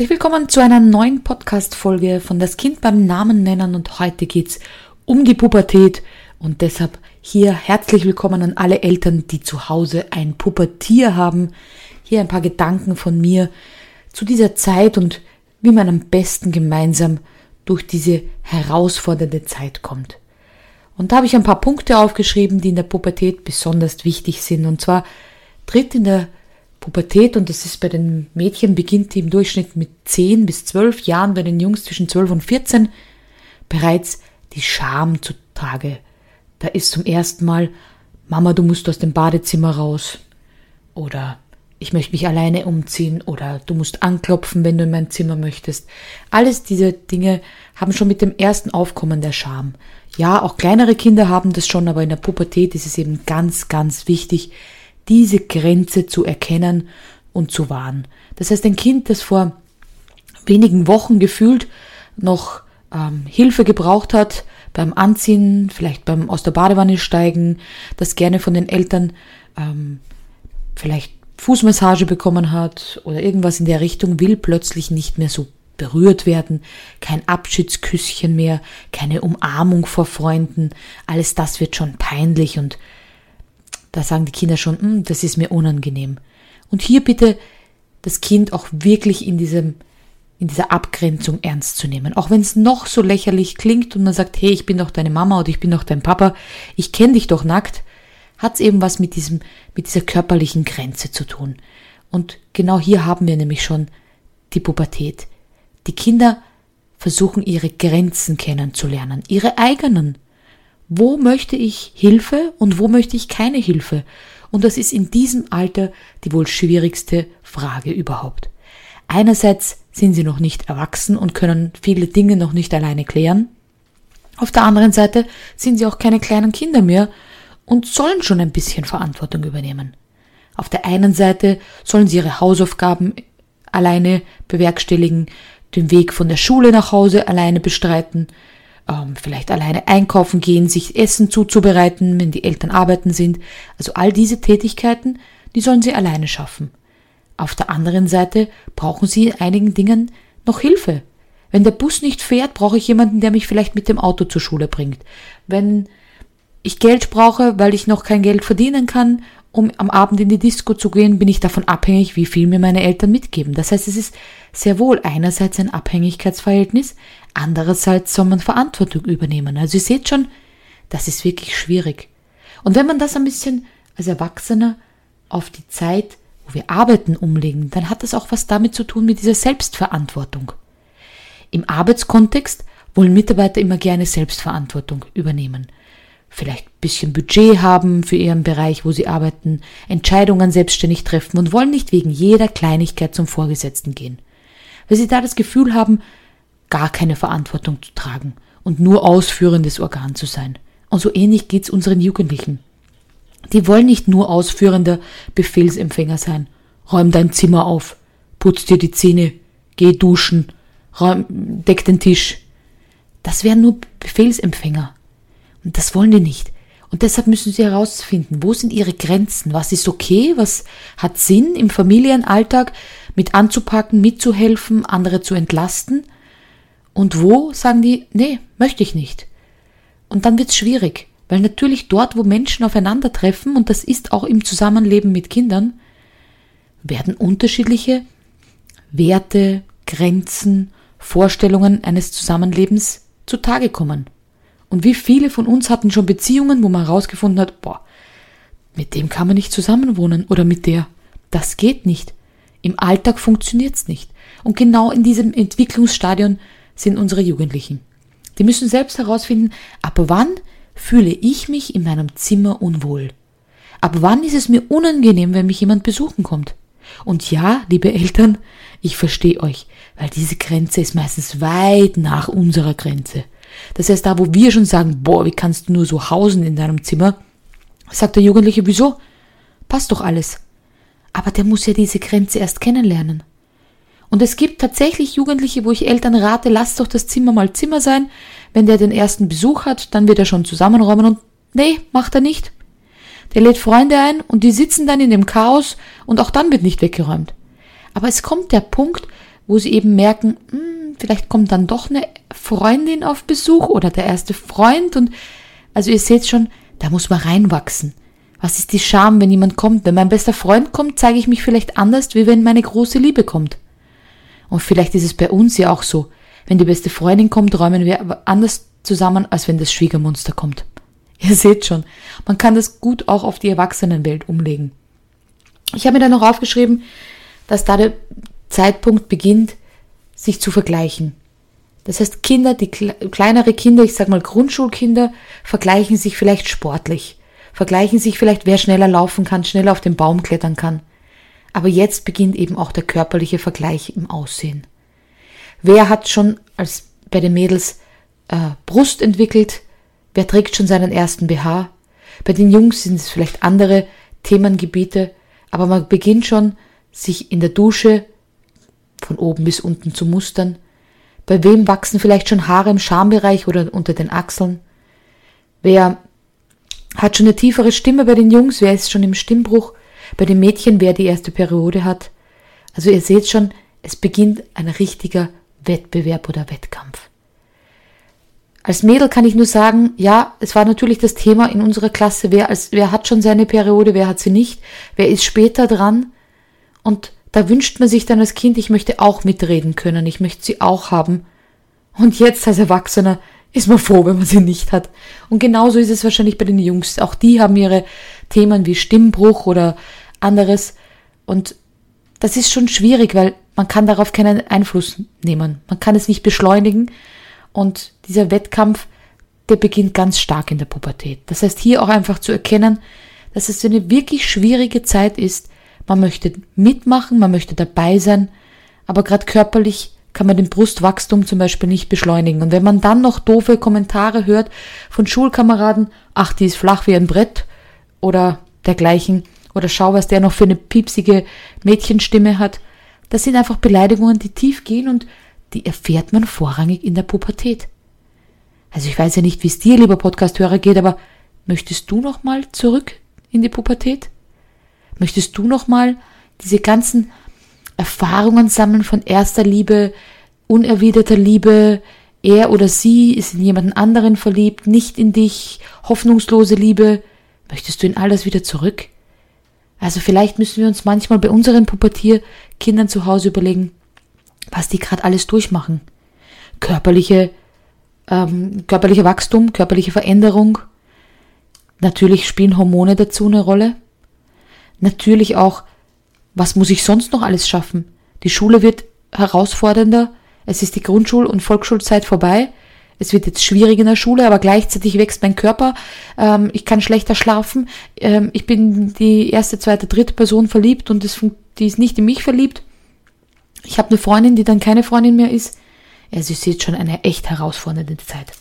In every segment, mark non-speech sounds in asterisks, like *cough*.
Herzlich willkommen zu einer neuen Podcast-Folge von Das Kind beim Namen nennen und heute geht's um die Pubertät und deshalb hier herzlich willkommen an alle Eltern, die zu Hause ein Pubertier haben. Hier ein paar Gedanken von mir zu dieser Zeit und wie man am besten gemeinsam durch diese herausfordernde Zeit kommt. Und da habe ich ein paar Punkte aufgeschrieben, die in der Pubertät besonders wichtig sind. Und zwar tritt in der Pubertät, und das ist bei den Mädchen, beginnt im Durchschnitt mit 10 bis 12 Jahren, bei den Jungs zwischen 12 und 14, bereits die Scham zutage. Da ist zum ersten Mal, Mama, du musst aus dem Badezimmer raus. Oder ich möchte mich alleine umziehen. Oder du musst anklopfen, wenn du in mein Zimmer möchtest. Alles diese Dinge haben schon mit dem ersten Aufkommen der Scham. Ja, auch kleinere Kinder haben das schon, aber in der Pubertät ist es eben ganz, ganz wichtig, diese Grenze zu erkennen und zu wahren. Das heißt, ein Kind, das vor wenigen Wochen gefühlt noch ähm, Hilfe gebraucht hat beim Anziehen, vielleicht beim aus der Badewanne steigen, das gerne von den Eltern ähm, vielleicht Fußmassage bekommen hat oder irgendwas in der Richtung, will plötzlich nicht mehr so berührt werden, kein Abschiedsküsschen mehr, keine Umarmung vor Freunden, alles das wird schon peinlich und da sagen die Kinder schon, hm, das ist mir unangenehm. Und hier bitte das Kind auch wirklich in diesem in dieser Abgrenzung ernst zu nehmen. Auch wenn es noch so lächerlich klingt und man sagt, hey, ich bin doch deine Mama oder ich bin doch dein Papa, ich kenne dich doch nackt, hat es eben was mit diesem, mit dieser körperlichen Grenze zu tun. Und genau hier haben wir nämlich schon die Pubertät. Die Kinder versuchen ihre Grenzen kennenzulernen, ihre eigenen wo möchte ich Hilfe und wo möchte ich keine Hilfe? Und das ist in diesem Alter die wohl schwierigste Frage überhaupt. Einerseits sind sie noch nicht erwachsen und können viele Dinge noch nicht alleine klären. Auf der anderen Seite sind sie auch keine kleinen Kinder mehr und sollen schon ein bisschen Verantwortung übernehmen. Auf der einen Seite sollen sie ihre Hausaufgaben alleine bewerkstelligen, den Weg von der Schule nach Hause alleine bestreiten, ähm, vielleicht alleine einkaufen gehen, sich Essen zuzubereiten, wenn die Eltern arbeiten sind. Also all diese Tätigkeiten, die sollen sie alleine schaffen. Auf der anderen Seite brauchen sie in einigen Dingen noch Hilfe. Wenn der Bus nicht fährt, brauche ich jemanden, der mich vielleicht mit dem Auto zur Schule bringt. Wenn ich Geld brauche, weil ich noch kein Geld verdienen kann um am Abend in die Disco zu gehen, bin ich davon abhängig, wie viel mir meine Eltern mitgeben. Das heißt, es ist sehr wohl einerseits ein Abhängigkeitsverhältnis, andererseits soll man Verantwortung übernehmen. Also ihr seht schon, das ist wirklich schwierig. Und wenn man das ein bisschen als Erwachsener auf die Zeit, wo wir arbeiten, umlegen, dann hat das auch was damit zu tun mit dieser Selbstverantwortung. Im Arbeitskontext wollen Mitarbeiter immer gerne Selbstverantwortung übernehmen vielleicht ein bisschen Budget haben für ihren Bereich, wo sie arbeiten, Entscheidungen selbstständig treffen und wollen nicht wegen jeder Kleinigkeit zum Vorgesetzten gehen. Weil sie da das Gefühl haben, gar keine Verantwortung zu tragen und nur ausführendes Organ zu sein. Und so ähnlich geht's unseren Jugendlichen. Die wollen nicht nur ausführender Befehlsempfänger sein. Räum dein Zimmer auf, putz dir die Zähne, geh duschen, räum, deck den Tisch. Das wären nur Befehlsempfänger. Und das wollen die nicht. Und deshalb müssen sie herausfinden, wo sind ihre Grenzen, was ist okay, was hat Sinn im Familienalltag mit anzupacken, mitzuhelfen, andere zu entlasten. Und wo sagen die, nee, möchte ich nicht. Und dann wird's schwierig, weil natürlich dort, wo Menschen aufeinandertreffen, und das ist auch im Zusammenleben mit Kindern, werden unterschiedliche Werte, Grenzen, Vorstellungen eines Zusammenlebens zutage kommen. Und wie viele von uns hatten schon Beziehungen, wo man herausgefunden hat, boah, mit dem kann man nicht zusammenwohnen oder mit der. Das geht nicht. Im Alltag funktioniert's nicht. Und genau in diesem Entwicklungsstadion sind unsere Jugendlichen. Die müssen selbst herausfinden, ab wann fühle ich mich in meinem Zimmer unwohl? Ab wann ist es mir unangenehm, wenn mich jemand besuchen kommt? Und ja, liebe Eltern, ich verstehe euch, weil diese Grenze ist meistens weit nach unserer Grenze. Das heißt, da wo wir schon sagen, boah, wie kannst du nur so hausen in deinem Zimmer, sagt der Jugendliche, wieso? Passt doch alles. Aber der muss ja diese Grenze erst kennenlernen. Und es gibt tatsächlich Jugendliche, wo ich Eltern rate, lasst doch das Zimmer mal Zimmer sein. Wenn der den ersten Besuch hat, dann wird er schon zusammenräumen und nee, macht er nicht. Der lädt Freunde ein und die sitzen dann in dem Chaos und auch dann wird nicht weggeräumt. Aber es kommt der Punkt, wo sie eben merken, hm, vielleicht kommt dann doch eine Freundin auf Besuch oder der erste Freund und also ihr seht schon, da muss man reinwachsen. Was ist die Scham, wenn jemand kommt? Wenn mein bester Freund kommt, zeige ich mich vielleicht anders, wie wenn meine große Liebe kommt. Und vielleicht ist es bei uns ja auch so. Wenn die beste Freundin kommt, räumen wir anders zusammen, als wenn das Schwiegermonster kommt. *laughs* Ihr seht schon, man kann das gut auch auf die Erwachsenenwelt umlegen. Ich habe mir dann noch aufgeschrieben, dass da der Zeitpunkt beginnt, sich zu vergleichen. Das heißt, Kinder, die kleinere Kinder, ich sag mal Grundschulkinder, vergleichen sich vielleicht sportlich, vergleichen sich vielleicht, wer schneller laufen kann, schneller auf den Baum klettern kann. Aber jetzt beginnt eben auch der körperliche Vergleich im Aussehen. Wer hat schon als bei den Mädels äh, Brust entwickelt? Wer trägt schon seinen ersten BH? Bei den Jungs sind es vielleicht andere Themengebiete, aber man beginnt schon, sich in der Dusche von oben bis unten zu mustern. Bei wem wachsen vielleicht schon Haare im Schambereich oder unter den Achseln? Wer hat schon eine tiefere Stimme bei den Jungs? Wer ist schon im Stimmbruch? Bei den Mädchen, wer die erste Periode hat? Also ihr seht schon, es beginnt ein richtiger Wettbewerb oder Wettkampf. Als Mädel kann ich nur sagen, ja, es war natürlich das Thema in unserer Klasse, wer, als, wer hat schon seine Periode, wer hat sie nicht, wer ist später dran. Und da wünscht man sich dann als Kind, ich möchte auch mitreden können, ich möchte sie auch haben. Und jetzt als Erwachsener ist man froh, wenn man sie nicht hat. Und genauso ist es wahrscheinlich bei den Jungs. Auch die haben ihre Themen wie Stimmbruch oder anderes. Und das ist schon schwierig, weil man kann darauf keinen Einfluss nehmen. Man kann es nicht beschleunigen. Und dieser Wettkampf, der beginnt ganz stark in der Pubertät. Das heißt, hier auch einfach zu erkennen, dass es eine wirklich schwierige Zeit ist. Man möchte mitmachen, man möchte dabei sein, aber gerade körperlich kann man den Brustwachstum zum Beispiel nicht beschleunigen. Und wenn man dann noch doofe Kommentare hört von Schulkameraden, ach, die ist flach wie ein Brett oder dergleichen, oder schau, was der noch für eine piepsige Mädchenstimme hat, das sind einfach Beleidigungen, die tief gehen und die erfährt man vorrangig in der Pubertät. Also ich weiß ja nicht, wie es dir, lieber Podcasthörer, geht, aber möchtest du noch mal zurück in die Pubertät? Möchtest du noch mal diese ganzen Erfahrungen sammeln von erster Liebe, unerwiderter Liebe, er oder sie ist in jemanden anderen verliebt, nicht in dich, hoffnungslose Liebe? Möchtest du in alles wieder zurück? Also vielleicht müssen wir uns manchmal bei unseren Pubertierkindern zu Hause überlegen, was die gerade alles durchmachen. Körperliche, ähm, körperlicher Wachstum, körperliche Veränderung. Natürlich spielen Hormone dazu eine Rolle. Natürlich auch, was muss ich sonst noch alles schaffen? Die Schule wird herausfordernder. Es ist die Grundschul- und Volksschulzeit vorbei. Es wird jetzt schwierig in der Schule, aber gleichzeitig wächst mein Körper. Ähm, ich kann schlechter schlafen. Ähm, ich bin die erste, zweite, dritte Person verliebt und das, die ist nicht in mich verliebt. Ich habe eine Freundin, die dann keine Freundin mehr ist. Ja, sie sieht schon eine echt herausfordernde Zeit.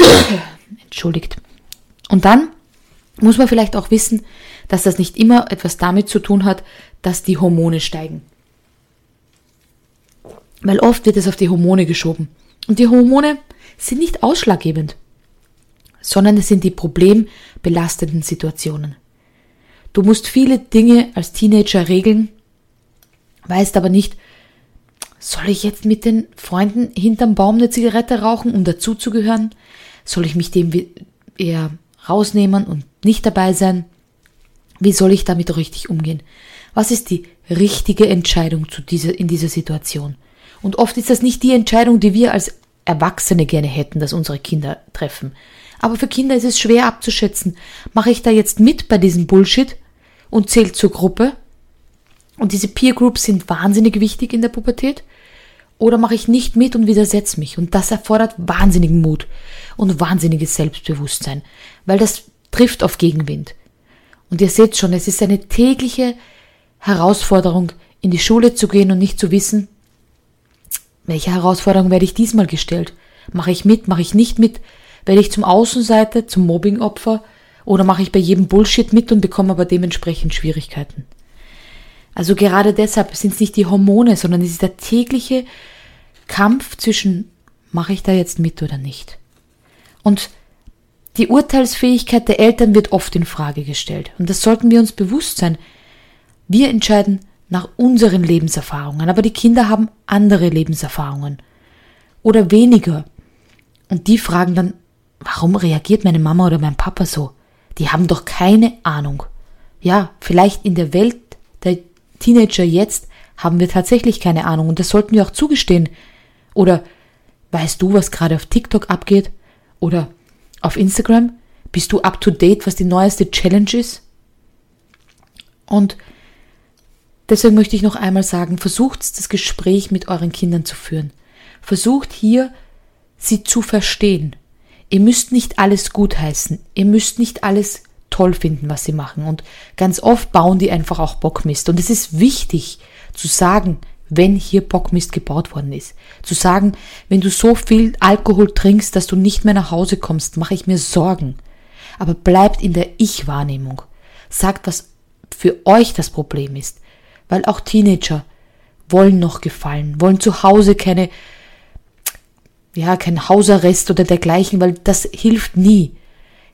*coughs* Entschuldigt. Und dann muss man vielleicht auch wissen, dass das nicht immer etwas damit zu tun hat, dass die Hormone steigen. Weil oft wird es auf die Hormone geschoben. Und die Hormone sind nicht ausschlaggebend, sondern es sind die problembelastenden Situationen. Du musst viele Dinge als Teenager regeln, weißt aber nicht, soll ich jetzt mit den Freunden hinterm Baum eine Zigarette rauchen, um dazuzugehören? Soll ich mich dem eher rausnehmen und nicht dabei sein? Wie soll ich damit richtig umgehen? Was ist die richtige Entscheidung zu dieser, in dieser Situation? Und oft ist das nicht die Entscheidung, die wir als Erwachsene gerne hätten, dass unsere Kinder treffen. Aber für Kinder ist es schwer abzuschätzen. Mache ich da jetzt mit bei diesem Bullshit und zählt zur Gruppe? Und diese Peer Groups sind wahnsinnig wichtig in der Pubertät. Oder mache ich nicht mit und widersetze mich? Und das erfordert wahnsinnigen Mut und wahnsinniges Selbstbewusstsein, weil das trifft auf Gegenwind. Und ihr seht schon, es ist eine tägliche Herausforderung, in die Schule zu gehen und nicht zu wissen, welche Herausforderung werde ich diesmal gestellt? Mache ich mit, mache ich nicht mit? Werde ich zum Außenseiter, zum Mobbingopfer oder mache ich bei jedem Bullshit mit und bekomme aber dementsprechend Schwierigkeiten? Also gerade deshalb sind es nicht die Hormone, sondern es ist der tägliche Kampf zwischen mache ich da jetzt mit oder nicht. Und die Urteilsfähigkeit der Eltern wird oft in Frage gestellt. Und das sollten wir uns bewusst sein. Wir entscheiden nach unseren Lebenserfahrungen, aber die Kinder haben andere Lebenserfahrungen oder weniger. Und die fragen dann, warum reagiert meine Mama oder mein Papa so? Die haben doch keine Ahnung. Ja, vielleicht in der Welt Teenager jetzt haben wir tatsächlich keine Ahnung und das sollten wir auch zugestehen. Oder weißt du, was gerade auf TikTok abgeht? Oder auf Instagram? Bist du up to date, was die neueste Challenge ist? Und deswegen möchte ich noch einmal sagen, versucht das Gespräch mit euren Kindern zu führen. Versucht hier, sie zu verstehen. Ihr müsst nicht alles gutheißen. Ihr müsst nicht alles toll finden, was sie machen. Und ganz oft bauen die einfach auch Bockmist. Und es ist wichtig zu sagen, wenn hier Bockmist gebaut worden ist. Zu sagen, wenn du so viel Alkohol trinkst, dass du nicht mehr nach Hause kommst, mache ich mir Sorgen. Aber bleibt in der Ich-Wahrnehmung. Sagt, was für euch das Problem ist. Weil auch Teenager wollen noch gefallen, wollen zu Hause keine ja, kein Hausarrest oder dergleichen, weil das hilft nie.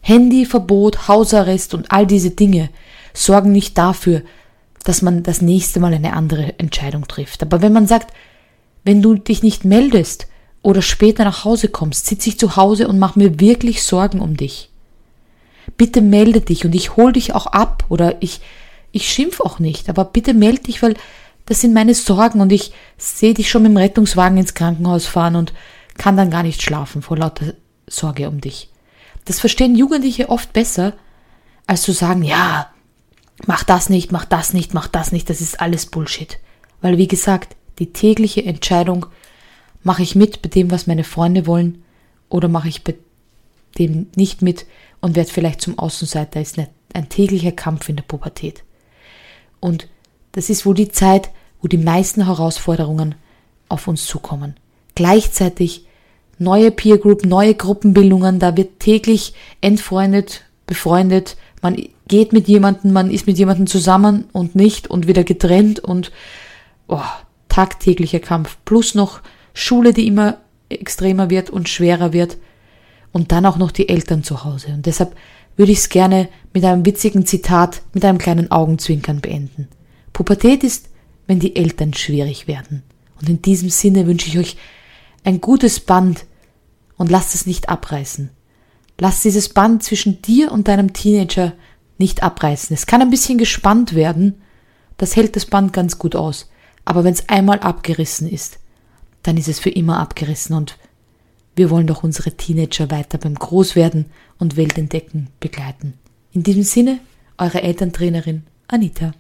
Handyverbot, Hausarrest und all diese Dinge sorgen nicht dafür, dass man das nächste Mal eine andere Entscheidung trifft. Aber wenn man sagt, wenn du dich nicht meldest oder später nach Hause kommst, sitze ich zu Hause und mach mir wirklich Sorgen um dich. Bitte melde dich und ich hol dich auch ab oder ich, ich schimpf auch nicht, aber bitte melde dich, weil das sind meine Sorgen und ich sehe dich schon mit dem Rettungswagen ins Krankenhaus fahren und kann dann gar nicht schlafen vor lauter Sorge um dich. Das verstehen Jugendliche oft besser, als zu sagen, ja, mach das nicht, mach das nicht, mach das nicht, das ist alles Bullshit. Weil, wie gesagt, die tägliche Entscheidung, mache ich mit bei dem, was meine Freunde wollen, oder mache ich bei dem nicht mit und werde vielleicht zum Außenseiter, ist ein täglicher Kampf in der Pubertät. Und das ist wohl die Zeit, wo die meisten Herausforderungen auf uns zukommen. Gleichzeitig neue Peer Group, neue Gruppenbildungen, da wird täglich entfreundet, befreundet, man geht mit jemandem, man ist mit jemandem zusammen und nicht und wieder getrennt und oh, tagtäglicher Kampf. Plus noch Schule, die immer extremer wird und schwerer wird. Und dann auch noch die Eltern zu Hause. Und deshalb würde ich es gerne mit einem witzigen Zitat, mit einem kleinen Augenzwinkern beenden. Pubertät ist, wenn die Eltern schwierig werden. Und in diesem Sinne wünsche ich euch ein gutes Band und lasst es nicht abreißen. Lass dieses Band zwischen dir und deinem Teenager nicht abreißen. Es kann ein bisschen gespannt werden, das hält das Band ganz gut aus. Aber wenn es einmal abgerissen ist, dann ist es für immer abgerissen und wir wollen doch unsere Teenager weiter beim Großwerden und Weltentdecken begleiten. In diesem Sinne, eure Elterntrainerin Anita.